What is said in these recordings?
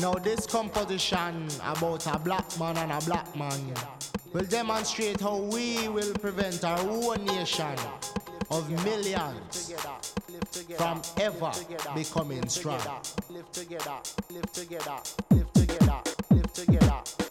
Now this composition about a black man and a black man will demonstrate how we will prevent our own nation of millions from ever becoming strong. Live together, live together, live together, live together,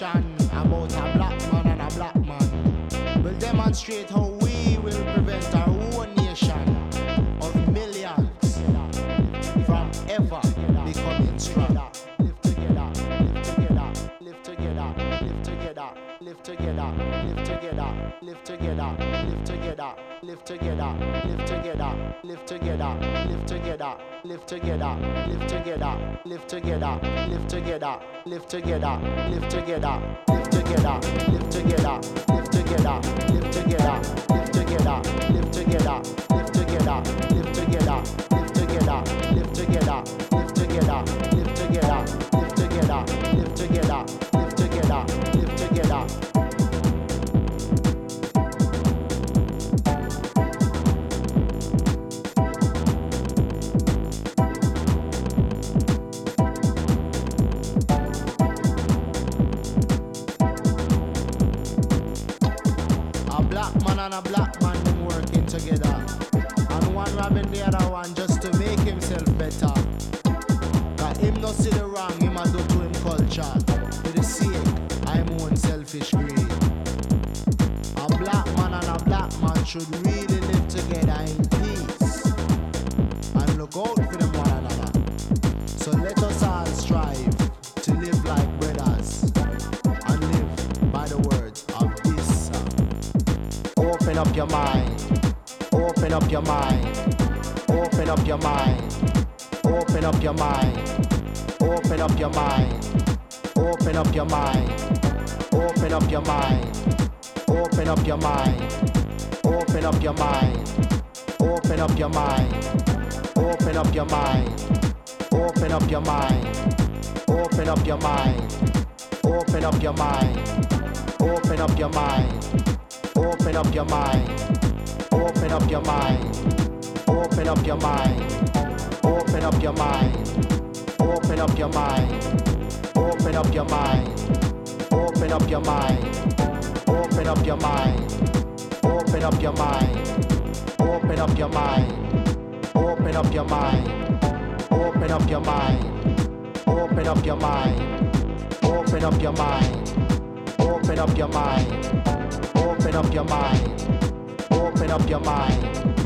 conversation about a black man and a black man we'll demonstrate how we will prevent our own nation of millions from ever becoming strong. Live together, live together, live together, live together, live together, live together, live together, live together, live together, live together, live together, live together live together, live together, live together, live together, live together, live together, live together, live together, live together, live together, live together, live together, live together, live together, live together, live together, live together, and a black man them working together. And one robbing the other one just to make himself better. Cause him no see the wrong, him a do to him culture. For the sake, I'm own selfish greed. A black man and a black man should really live together in peace. And look out for them one another. So let your mind. Open up your mind. Open up your mind. Open up your mind. Open up your mind. Open up your mind. Open up your mind. Open up your mind. Open up your mind. Open up your mind. Open up your mind. Open up your mind. Open up your mind. Open up your mind. Open up your mind. Open up your mind. Open up your mind. Open up your mind. Open up your mind. Open up your mind. Open up your mind. Open up your mind. Open up your mind. Open up your mind. Open up your mind. Open up your mind. Open up your mind. Open up your mind. Open up your mind. Open up your mind. Open up your mind. Open up your mind.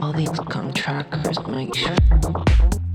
Good medicine.